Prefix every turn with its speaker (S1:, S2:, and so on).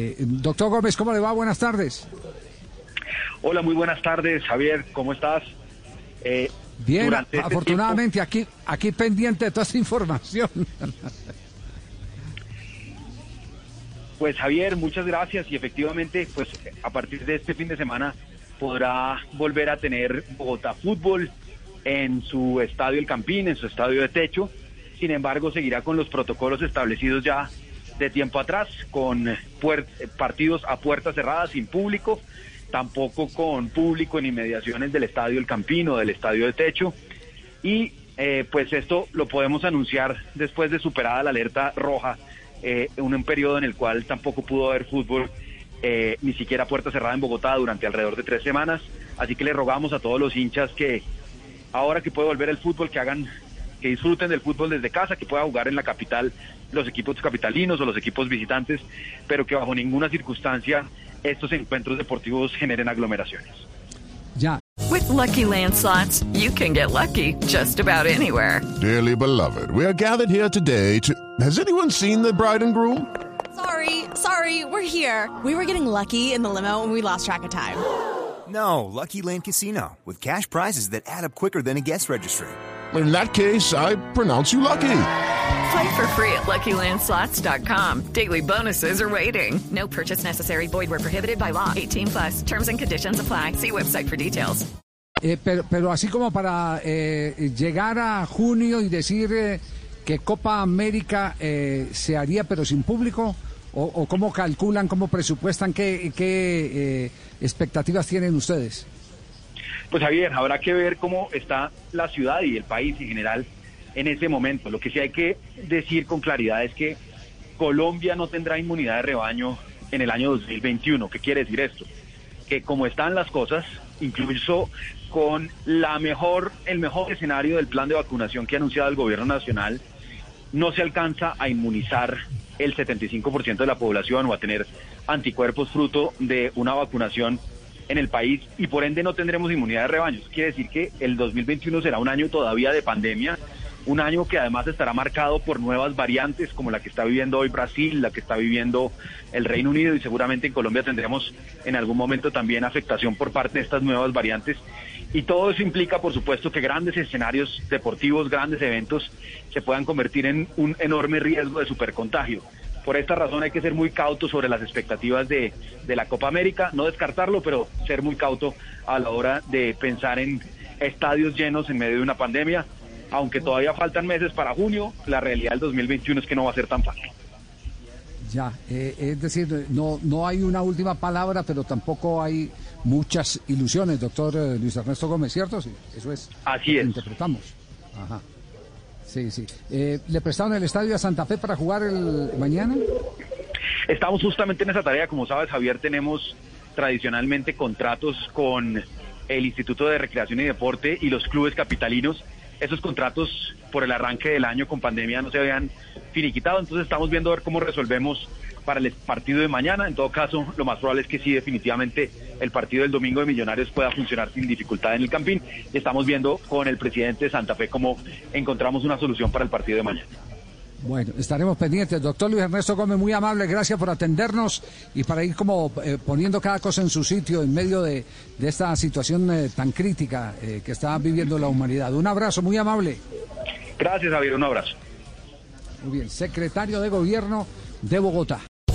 S1: Eh, doctor Gómez, ¿cómo le va? Buenas tardes.
S2: Hola, muy buenas tardes, Javier, ¿cómo estás?
S1: Eh, Bien, este afortunadamente tiempo... aquí, aquí pendiente de toda esta información.
S2: Pues Javier, muchas gracias y efectivamente, pues a partir de este fin de semana podrá volver a tener Bogotá Fútbol en su estadio El Campín, en su estadio de techo. Sin embargo, seguirá con los protocolos establecidos ya de tiempo atrás, con partidos a puertas cerradas, sin público, tampoco con público en inmediaciones del estadio El Campino, del estadio de techo. Y eh, pues esto lo podemos anunciar después de superada la alerta roja, eh, en un periodo en el cual tampoco pudo haber fútbol, eh, ni siquiera puerta cerrada en Bogotá durante alrededor de tres semanas. Así que le rogamos a todos los hinchas que ahora que puede volver el fútbol, que hagan, que disfruten del fútbol desde casa, que pueda jugar en la capital los equipos capitalinos o los equipos visitantes, pero que bajo ninguna circunstancia estos encuentros deportivos generen aglomeraciones.
S1: Ya.
S3: With lucky landslots, you can get lucky just about anywhere.
S4: Dearly beloved, we are gathered here today to. Has anyone seen the bride and groom?
S5: Sorry, sorry, we're here. We were getting lucky in the limo and we lost track of time.
S6: No, Lucky Land Casino, with cash prizes that add up quicker than a guest registry.
S4: In that case, I pronounce you lucky.
S3: Play for free at LuckyLandSlots.com. Daily bonuses are waiting. No purchase necessary. Void where prohibited by law. 18 plus. Terms and conditions apply. See website for details.
S1: Eh, pero, pero así como para eh, llegar a junio y decir eh, que Copa América eh, se haría pero sin público, o, o cómo calculan, cómo presupuestan, qué, qué eh, expectativas tienen ustedes.
S2: Pues Javier, habrá que ver cómo está la ciudad y el país en general en ese momento. Lo que sí hay que decir con claridad es que Colombia no tendrá inmunidad de rebaño en el año 2021. ¿Qué quiere decir esto? Que como están las cosas, incluso con la mejor, el mejor escenario del plan de vacunación que ha anunciado el gobierno nacional, no se alcanza a inmunizar el 75% de la población o a tener anticuerpos fruto de una vacunación en el país y por ende no tendremos inmunidad de rebaños. Quiere decir que el 2021 será un año todavía de pandemia, un año que además estará marcado por nuevas variantes como la que está viviendo hoy Brasil, la que está viviendo el Reino Unido y seguramente en Colombia tendremos en algún momento también afectación por parte de estas nuevas variantes. Y todo eso implica, por supuesto, que grandes escenarios deportivos, grandes eventos se puedan convertir en un enorme riesgo de supercontagio. Por esta razón hay que ser muy cauto sobre las expectativas de, de la Copa América, no descartarlo, pero ser muy cauto a la hora de pensar en estadios llenos en medio de una pandemia. Aunque todavía faltan meses para junio, la realidad del 2021 es que no va a ser tan fácil.
S1: Ya, eh, es decir, no, no hay una última palabra, pero tampoco hay muchas ilusiones, doctor eh, Luis Ernesto Gómez, ¿cierto? Sí, eso es.
S2: Así es.
S1: Interpretamos. Ajá. Sí, sí. Eh, ¿Le prestaron el estadio a Santa Fe para jugar el mañana?
S2: Estamos justamente en esa tarea. Como sabes, Javier, tenemos tradicionalmente contratos con el Instituto de Recreación y Deporte y los clubes capitalinos. Esos contratos por el arranque del año con pandemia no se habían finiquitado, entonces estamos viendo a ver cómo resolvemos para el partido de mañana. En todo caso, lo más probable es que sí, definitivamente el partido del domingo de Millonarios pueda funcionar sin dificultad en el Campín. Estamos viendo con el presidente de Santa Fe cómo encontramos una solución para el partido de mañana.
S1: Bueno, estaremos pendientes. Doctor Luis Ernesto Gómez, muy amable, gracias por atendernos y para ir como eh, poniendo cada cosa en su sitio en medio de, de esta situación eh, tan crítica eh, que está viviendo la humanidad. Un abrazo, muy amable.
S2: Gracias, Javier, un abrazo.
S1: Muy bien, secretario de Gobierno de Bogotá.